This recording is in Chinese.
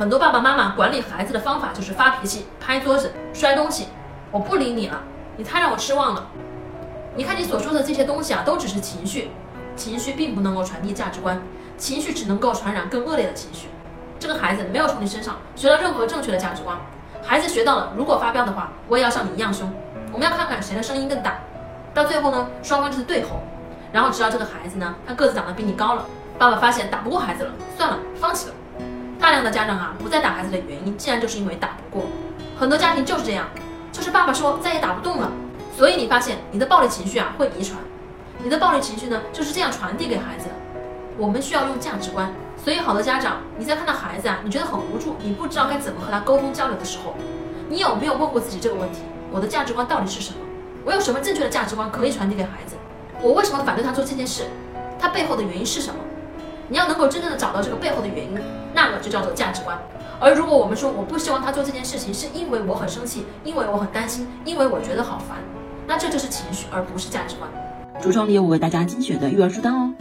很多爸爸妈妈管理孩子的方法就是发脾气、拍桌子、摔东西。我不理你了，你太让我失望了。你看你所说的这些东西啊，都只是情绪，情绪并不能够传递价值观，情绪只能够传染更恶劣的情绪。这个孩子没有从你身上学到任何正确的价值观，孩子学到了，如果发飙的话，我也要像你一样凶。我们要看看谁的声音更大，到最后呢，双方就是对吼。然后直到这个孩子呢，他个子长得比你高了，爸爸发现打不过孩子了，算了，放弃了。大量的家长啊，不再打孩子的原因，竟然就是因为打不过。很多家庭就是这样，就是爸爸说再也打不动了，所以你发现你的暴力情绪啊会遗传，你的暴力情绪呢就是这样传递给孩子的。我们需要用价值观，所以好的家长，你在看到孩子啊，你觉得很无助，你不知道该怎么和他沟通交流的时候，你有没有问过自己这个问题？我的价值观到底是什么？我有什么正确的价值观可以传递给孩子？我为什么反对他做这件事？他背后的原因是什么？你要能够真正的找到这个背后的原因，那么就叫做价值观。而如果我们说我不希望他做这件事情，是因为我很生气，因为我很担心，因为我觉得好烦，那这就是情绪，而不是价值观。橱窗里有我为大家精选的育儿书单哦。